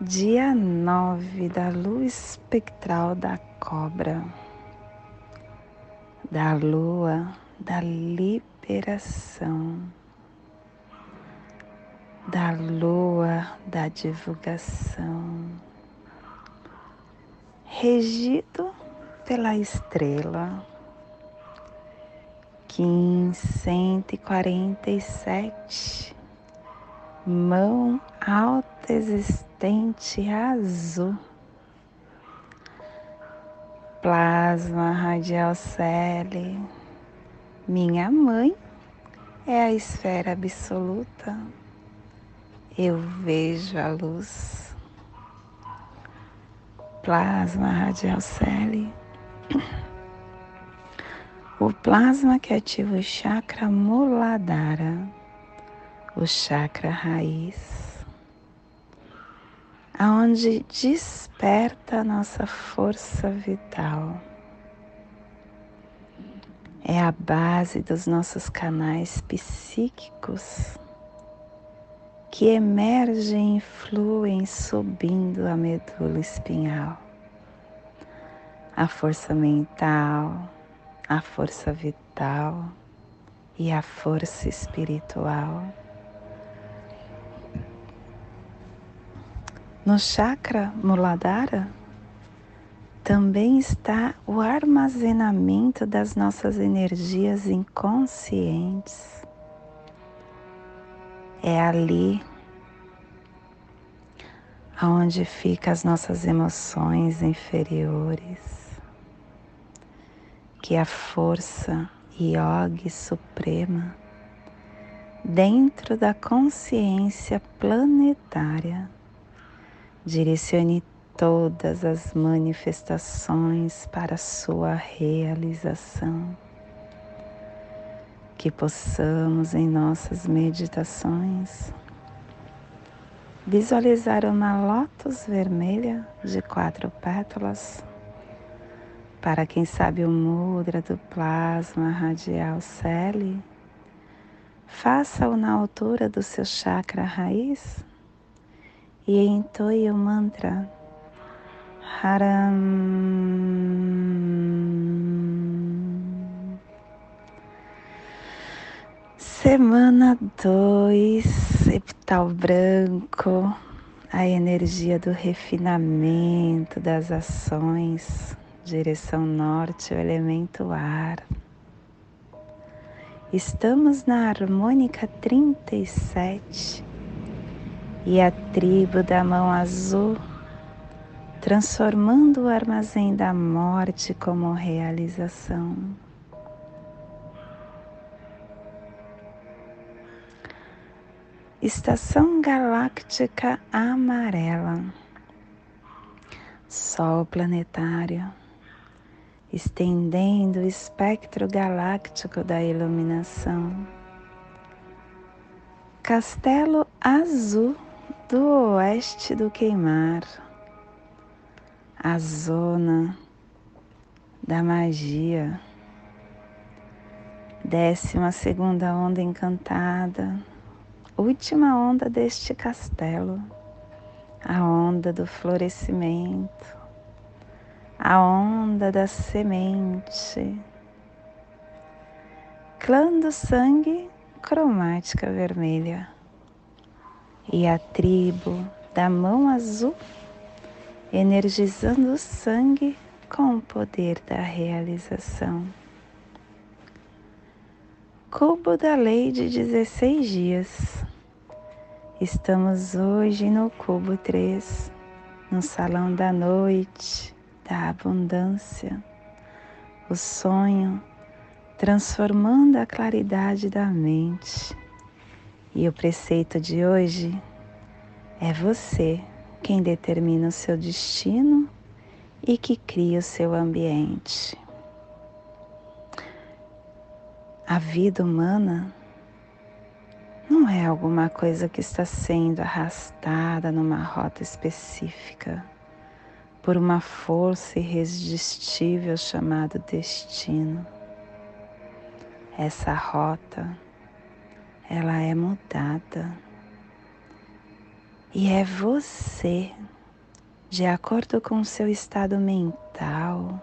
dia 9 da luz espectral da cobra, da lua da liberação, da lua da divulgação, regido pela estrela. Kim 147, mão alta existente vertente azul. Plasma radial cele. Minha mãe é a esfera absoluta. Eu vejo a luz. Plasma radial cele. O plasma que ativa o chakra muladhara, o chakra raiz aonde desperta a nossa força vital. É a base dos nossos canais psíquicos que emergem e fluem subindo a medula espinhal. A força mental, a força vital e a força espiritual No chakra Muladhara também está o armazenamento das nossas energias inconscientes. É ali aonde ficam as nossas emoções inferiores, que a força yogi suprema dentro da consciência planetária Direcione todas as manifestações para sua realização. Que possamos em nossas meditações visualizar uma lótus vermelha de quatro pétalas. Para quem sabe o mudra do plasma radial Celi, faça-o na altura do seu chakra raiz e entoie o mantra Haram. Semana 2, epital branco, a energia do refinamento das ações, direção norte, o elemento ar. Estamos na harmônica 37 e a tribo da mão azul, transformando o armazém da morte como realização. Estação galáctica amarela, Sol planetário, estendendo o espectro galáctico da iluminação. Castelo azul do oeste do queimar, a zona da magia, décima segunda onda encantada, última onda deste castelo, a onda do florescimento, a onda da semente, clã do sangue cromática vermelha e a tribo da mão azul, energizando o sangue com o poder da realização. Cubo da lei de 16 dias. Estamos hoje no cubo 3, no salão da noite, da abundância, o sonho transformando a claridade da mente e o preceito de hoje é você quem determina o seu destino e que cria o seu ambiente. A vida humana não é alguma coisa que está sendo arrastada numa rota específica por uma força irresistível chamada destino. Essa rota, ela é mudada. E é você, de acordo com o seu estado mental,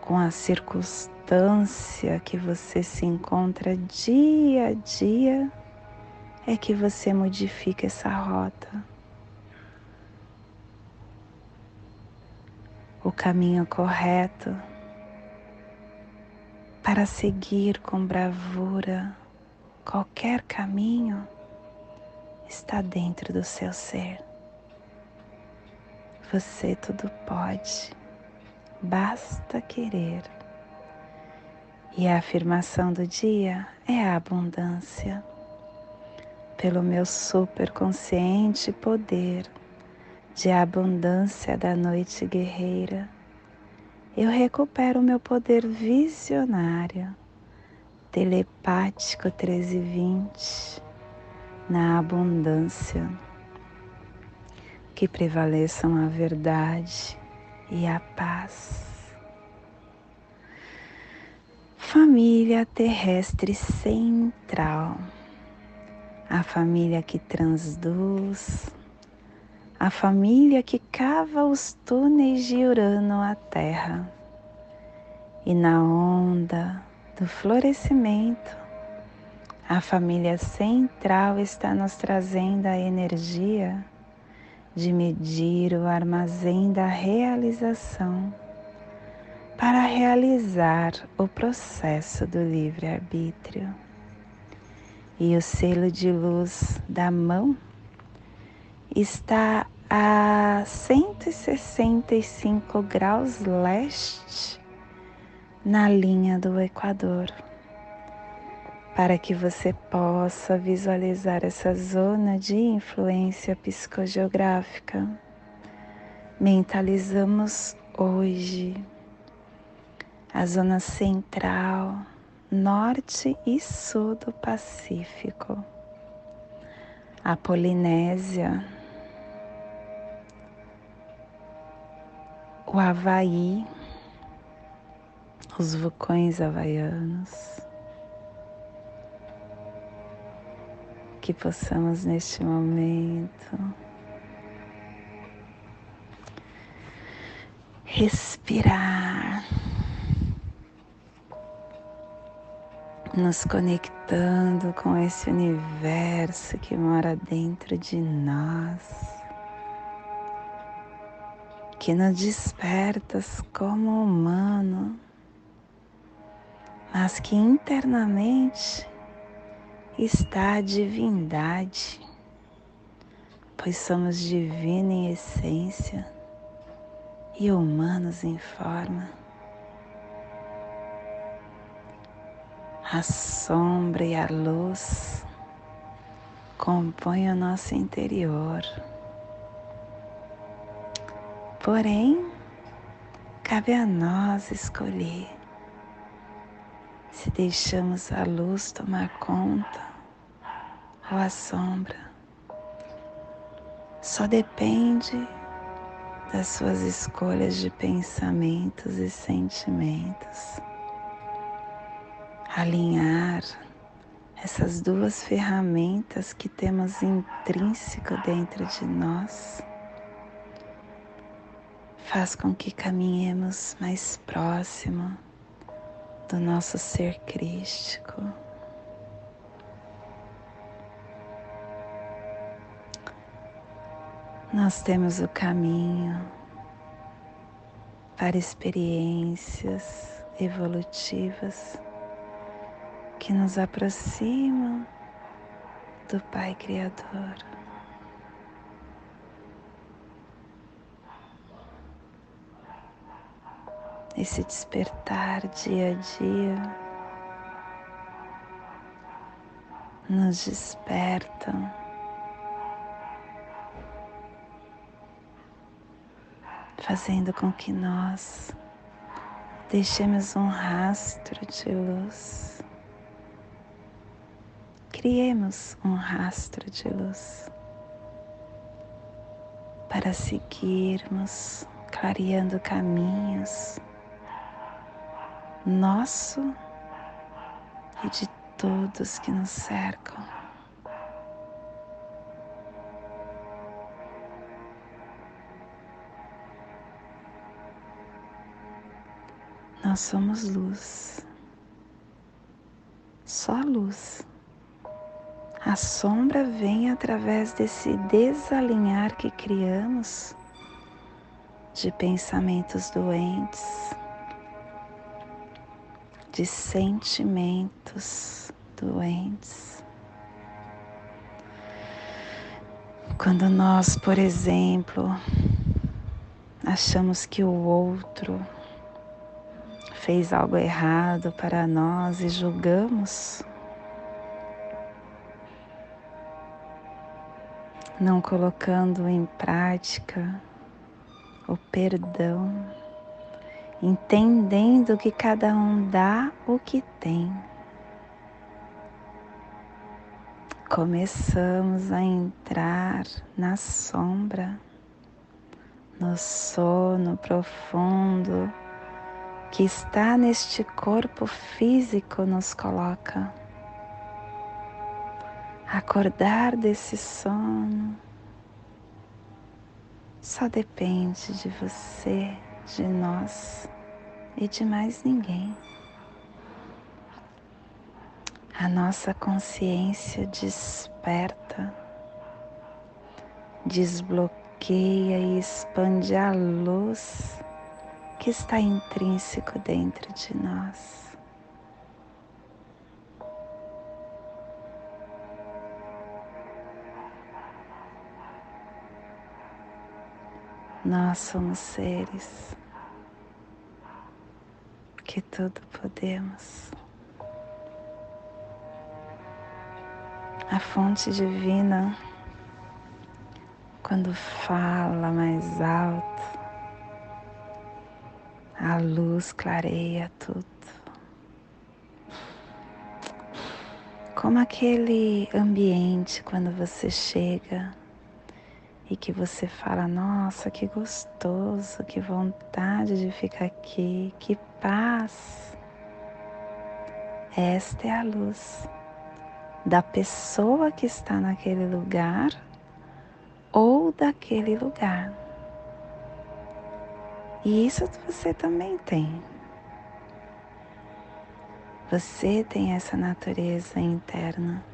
com a circunstância que você se encontra dia a dia, é que você modifica essa rota. O caminho correto para seguir com bravura qualquer caminho está dentro do seu ser. Você tudo pode, basta querer. E a afirmação do dia é a abundância. Pelo meu superconsciente poder de abundância da noite guerreira, eu recupero meu poder visionário, telepático 1320 na abundância, que prevaleçam a verdade e a paz. Família terrestre central, a família que transduz, a família que cava os túneis de Urano à Terra. E na onda do florescimento a família central está nos trazendo a energia de medir o armazém da realização para realizar o processo do livre-arbítrio. E o selo de luz da mão está a 165 graus leste na linha do Equador para que você possa visualizar essa zona de influência psicogeográfica. Mentalizamos hoje a zona central, norte e sul do Pacífico, a Polinésia, o Havaí, os vulcões havaianos que possamos neste momento respirar, nos conectando com esse universo que mora dentro de nós, que nos despertas como humano, mas que internamente está a divindade, pois somos divino em essência e humanos em forma. A sombra e a luz compõem o nosso interior. Porém, cabe a nós escolher se deixamos a luz tomar conta ou a sombra. Só depende das suas escolhas de pensamentos e sentimentos. Alinhar essas duas ferramentas que temos intrínseco dentro de nós faz com que caminhemos mais próximo do nosso ser crístico. Nós temos o caminho para experiências evolutivas que nos aproximam do Pai Criador. Esse despertar dia a dia nos despertam fazendo com que nós deixemos um rastro de luz. Criemos um rastro de luz para seguirmos clareando caminhos nosso e de todos que nos cercam. Nós somos luz, só luz. A sombra vem através desse desalinhar que criamos de pensamentos doentes, de sentimentos doentes. Quando nós, por exemplo, achamos que o outro fez algo errado para nós e julgamos, não colocando em prática o perdão, entendendo que cada um dá o que tem. Começamos a entrar na sombra, no sono profundo que está neste corpo físico nos coloca. Acordar desse sono só depende de você, de nós e de mais ninguém. A nossa consciência desperta, desbloqueia e expande a luz que está intrínseco dentro de nós. Nós somos seres que tudo podemos. A fonte divina, quando fala mais alto, a luz clareia tudo. Como aquele ambiente quando você chega e que você fala: Nossa, que gostoso, que vontade de ficar aqui, que paz. Esta é a luz da pessoa que está naquele lugar ou daquele lugar. E isso você também tem. Você tem essa natureza interna.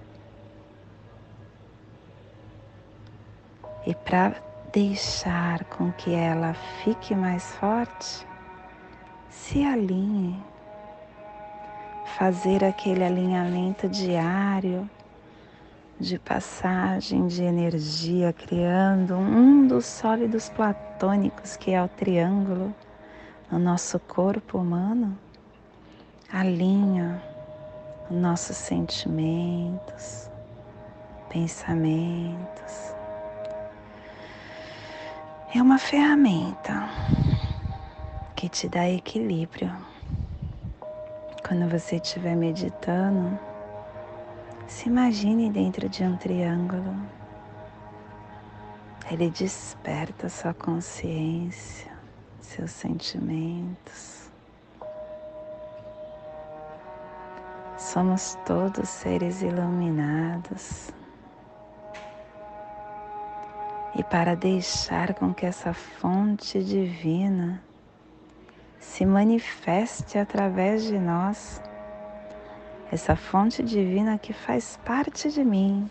E para deixar com que ela fique mais forte, se alinhe. Fazer aquele alinhamento diário de passagem de energia, criando um dos sólidos platônicos que é o triângulo no nosso corpo humano, alinha os nossos sentimentos, pensamentos, é uma ferramenta que te dá equilíbrio. Quando você estiver meditando, se imagine dentro de um triângulo. Ele desperta sua consciência, seus sentimentos. Somos todos seres iluminados e para deixar com que essa fonte divina se manifeste através de nós, essa fonte divina que faz parte de mim.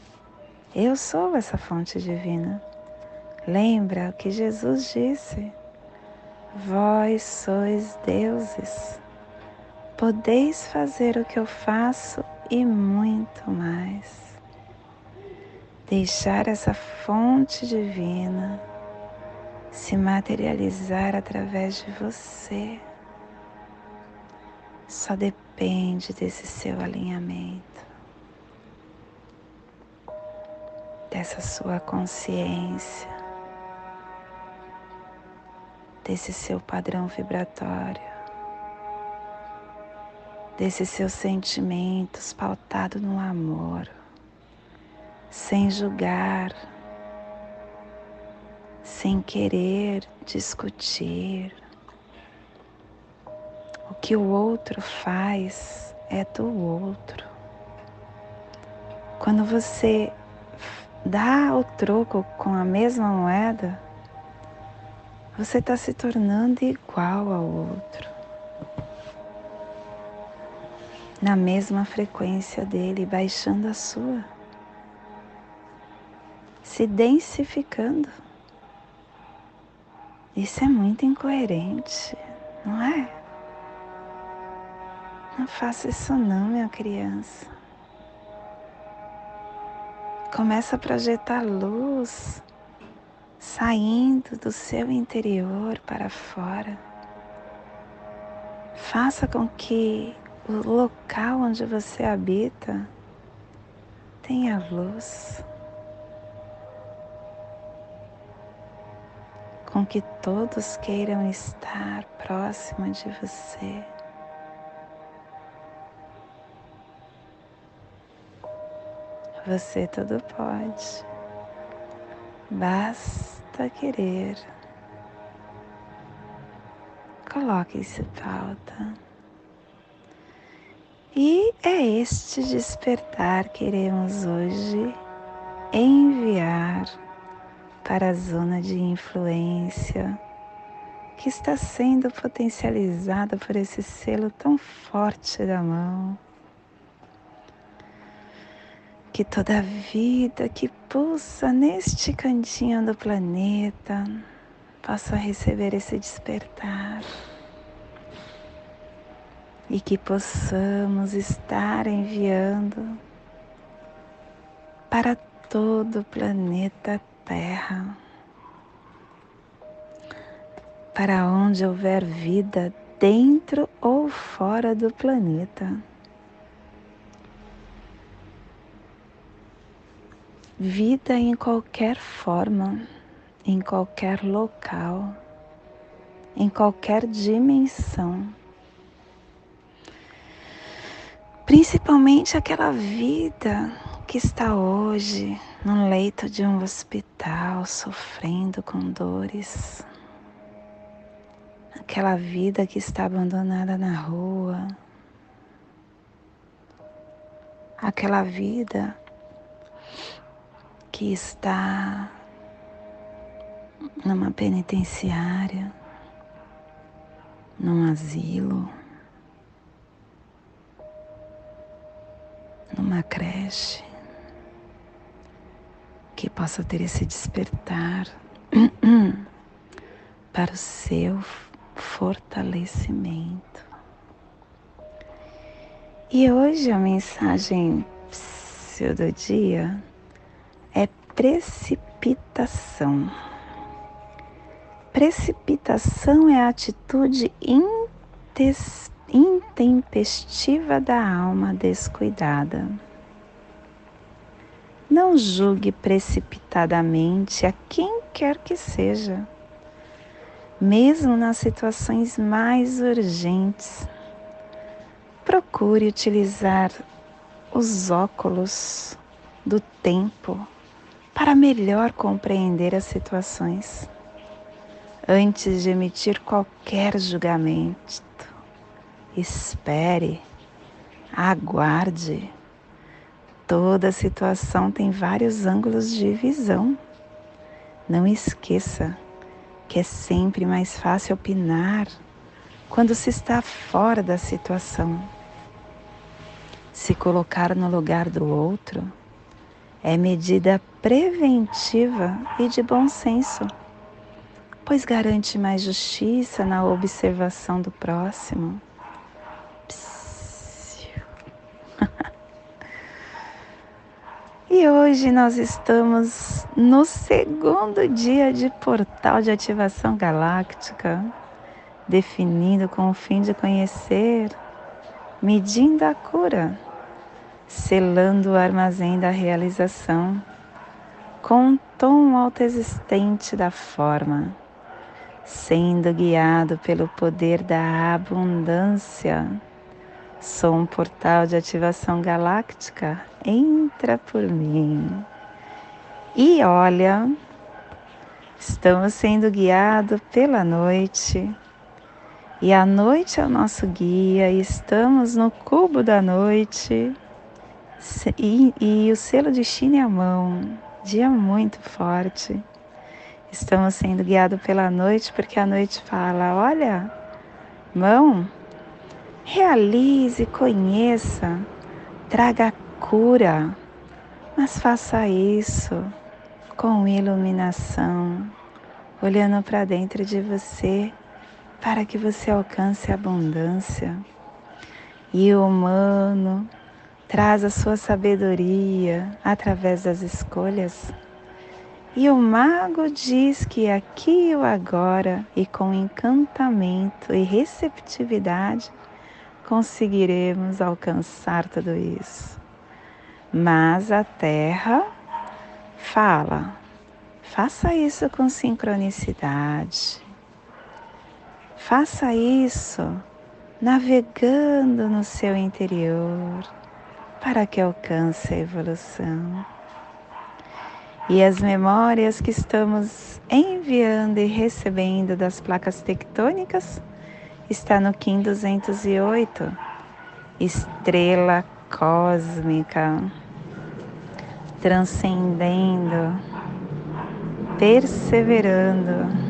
Eu sou essa fonte divina. Lembra o que Jesus disse? Vós sois deuses, podeis fazer o que eu faço e muito mais deixar essa fonte divina se materializar através de você. Só depende desse seu alinhamento, dessa sua consciência, desse seu padrão vibratório, desses seus sentimentos pautados no amor, sem julgar, sem querer discutir. O que o outro faz é do outro. Quando você dá o troco com a mesma moeda, você está se tornando igual ao outro. Na mesma frequência dele, baixando a sua. Se densificando. Isso é muito incoerente, não é? Não faça isso não, minha criança. Começa a projetar luz saindo do seu interior para fora. Faça com que o local onde você habita tenha luz. Com que todos queiram estar próximo de você. Você tudo pode. Basta querer. Coloque isso em pauta. E é este despertar que iremos hoje enviar para a zona de influência que está sendo potencializada por esse selo tão forte da mão. Que toda vida que pulsa neste cantinho do planeta possa receber esse despertar. E que possamos estar enviando para todo o planeta Terra, para onde houver vida dentro ou fora do planeta. Vida em qualquer forma, em qualquer local, em qualquer dimensão. Principalmente aquela vida que está hoje no leito de um hospital sofrendo com dores. Aquela vida que está abandonada na rua. Aquela vida que está numa penitenciária, num asilo, numa creche, que possa ter esse despertar para o seu fortalecimento. E hoje a mensagem do dia precipitação. Precipitação é a atitude intempestiva da alma descuidada. Não julgue precipitadamente a quem quer que seja, mesmo nas situações mais urgentes. Procure utilizar os óculos do tempo para melhor compreender as situações. Antes de emitir qualquer julgamento, espere, aguarde. Toda situação tem vários ângulos de visão. Não esqueça que é sempre mais fácil opinar quando se está fora da situação. Se colocar no lugar do outro é medida preventiva e de bom senso, pois garante mais justiça na observação do próximo. E hoje nós estamos no segundo dia de portal de ativação galáctica, definido com o fim de conhecer, medindo a cura selando o armazém da realização com um tom autoexistente da forma, sendo guiado pelo poder da abundância. Sou um portal de ativação galáctica. Entra por mim. E olha, estamos sendo guiados pela noite. E a noite é o nosso guia, estamos no cubo da noite. E, e o selo de China a mão, dia muito forte. Estamos sendo guiados pela noite porque a noite fala: olha, mão, realize, conheça, traga cura, mas faça isso com iluminação, olhando para dentro de você para que você alcance a abundância. E o humano traz a sua sabedoria através das escolhas e o mago diz que aqui e agora, e com encantamento e receptividade, conseguiremos alcançar tudo isso. Mas a Terra fala, faça isso com sincronicidade, faça isso navegando no seu interior para que alcance a evolução e as memórias que estamos enviando e recebendo das placas tectônicas está no Kim 208, estrela cósmica, transcendendo, perseverando.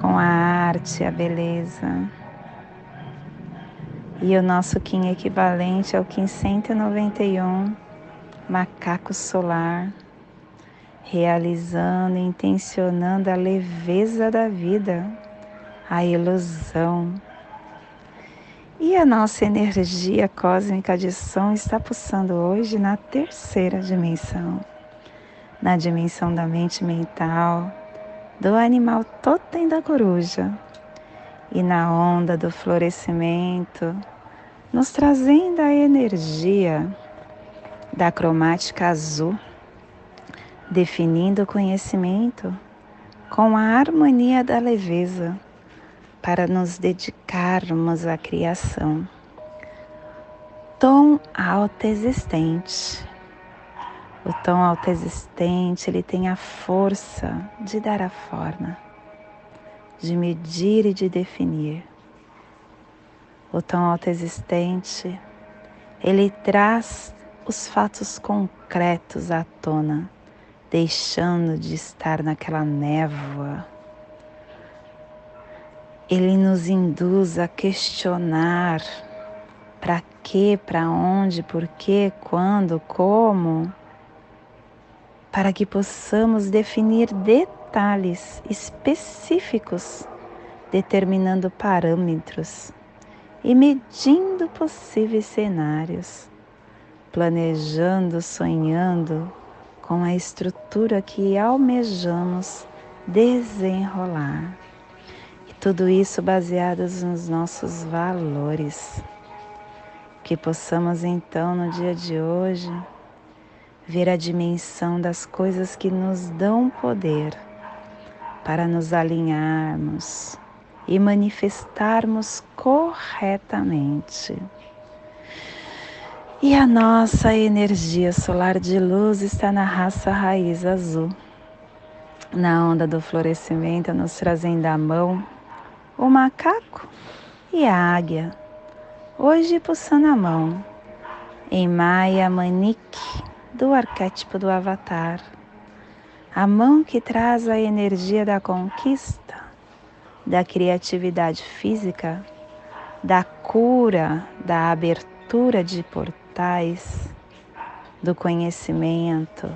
Com a arte, a beleza. E o nosso Kim equivalente ao Kim 191 macaco solar, realizando intencionando a leveza da vida, a ilusão. E a nossa energia cósmica de som está pulsando hoje na terceira dimensão, na dimensão da mente mental, do animal totem da coruja. E na onda do florescimento, nos trazendo a energia da cromática azul, definindo o conhecimento com a harmonia da leveza para nos dedicarmos à criação. Tom autoexistente. O tom autoexistente, ele tem a força de dar a forma, de medir e de definir. O tom autoexistente, ele traz os fatos concretos à tona, deixando de estar naquela névoa. Ele nos induz a questionar para quê, para onde, por quê, quando, como, para que possamos definir detalhes específicos, determinando parâmetros e medindo possíveis cenários planejando, sonhando com a estrutura que almejamos desenrolar. Tudo isso baseados nos nossos valores. Que possamos então no dia de hoje ver a dimensão das coisas que nos dão poder para nos alinharmos e manifestarmos corretamente. E a nossa energia solar de luz está na raça raiz azul. Na onda do florescimento, nos trazendo a mão o macaco e a águia. Hoje pulsando a mão em Maya Manique, do arquétipo do Avatar. A mão que traz a energia da conquista, da criatividade física, da cura, da abertura de portais do conhecimento,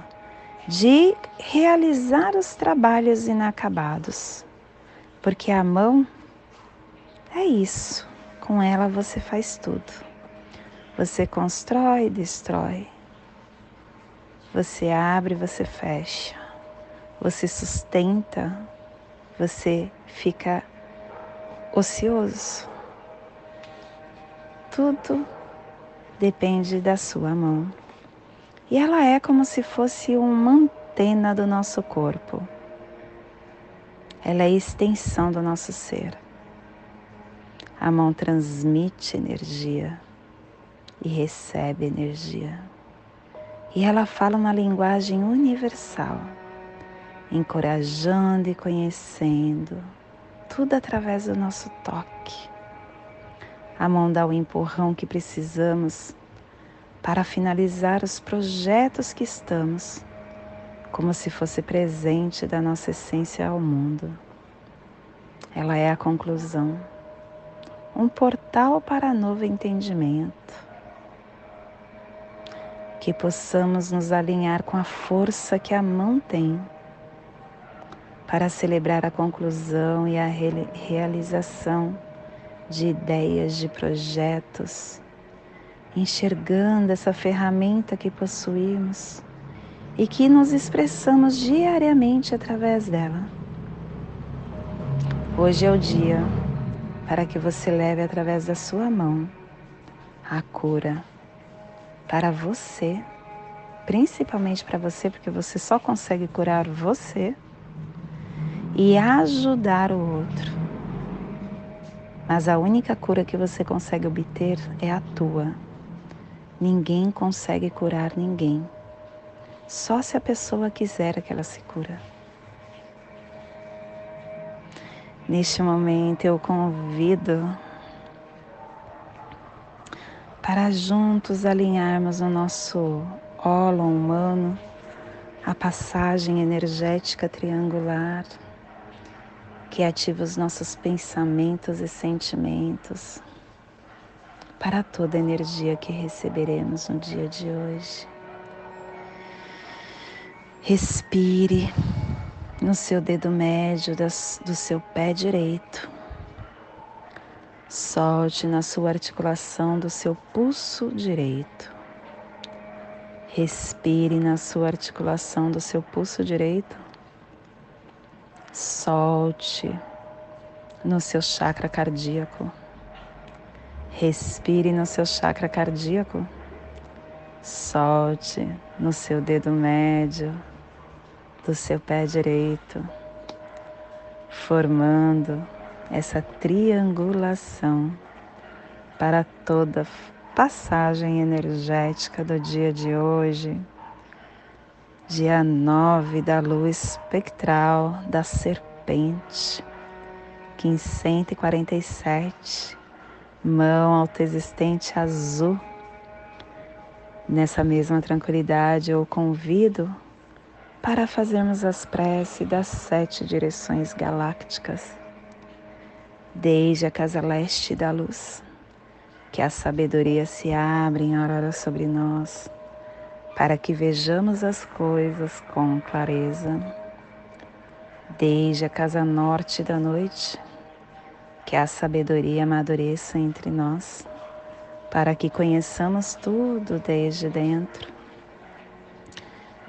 de realizar os trabalhos inacabados. Porque a mão é isso, com ela você faz tudo. Você constrói destrói. Você abre, você fecha. Você sustenta, você fica ocioso. Tudo depende da sua mão. E ela é como se fosse uma antena do nosso corpo. ela é a extensão do nosso ser. A mão transmite energia e recebe energia. E ela fala uma linguagem universal, encorajando e conhecendo, tudo através do nosso toque. A mão dá o empurrão que precisamos para finalizar os projetos que estamos, como se fosse presente da nossa essência ao mundo. Ela é a conclusão um portal para novo entendimento. Que possamos nos alinhar com a força que a mão tem para celebrar a conclusão e a realização de ideias, de projetos, enxergando essa ferramenta que possuímos e que nos expressamos diariamente através dela. Hoje é o dia para que você leve através da sua mão a cura para você, principalmente para você, porque você só consegue curar você e ajudar o outro. Mas a única cura que você consegue obter é a tua. Ninguém consegue curar ninguém. Só se a pessoa quiser que ela se cura. Neste momento eu convido para juntos alinharmos o nosso ólon humano, a passagem energética triangular que ativa os nossos pensamentos e sentimentos para toda a energia que receberemos no dia de hoje. Respire no seu dedo médio do seu pé direito. Solte na sua articulação do seu pulso direito. Respire na sua articulação do seu pulso direito. Solte no seu chakra cardíaco. Respire no seu chakra cardíaco. Solte no seu dedo médio do seu pé direito, formando essa triangulação para toda passagem energética do dia de hoje, dia 9 da luz espectral da serpente, 1547, mão autoexistente azul. Nessa mesma tranquilidade, eu convido para fazermos as preces das sete direções galácticas, desde a casa leste da luz, que a sabedoria se abre em aurora sobre nós, para que vejamos as coisas com clareza, desde a casa norte da noite, que a sabedoria amadureça entre nós, para que conheçamos tudo desde dentro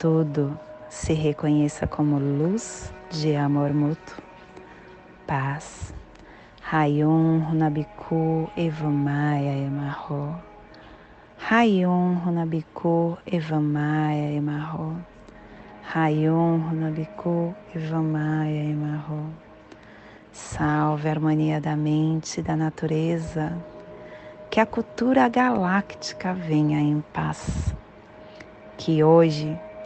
tudo se reconheça como luz de amor mútuo, paz. Rayon Runabiku Evamaya Emarro. Rayon Runabiku Evamaya Emarro. Rayon Runabiku Evamaya Emarro. Salve a harmonia da mente e da natureza. Que a cultura galáctica venha em paz. Que hoje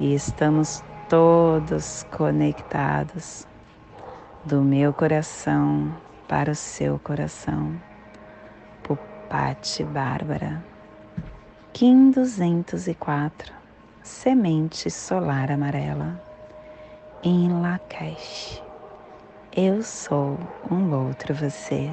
e estamos todos conectados do meu coração para o seu coração. Pupati Bárbara, Kim 204, Semente Solar Amarela, em Lakesh. Eu sou um outro você.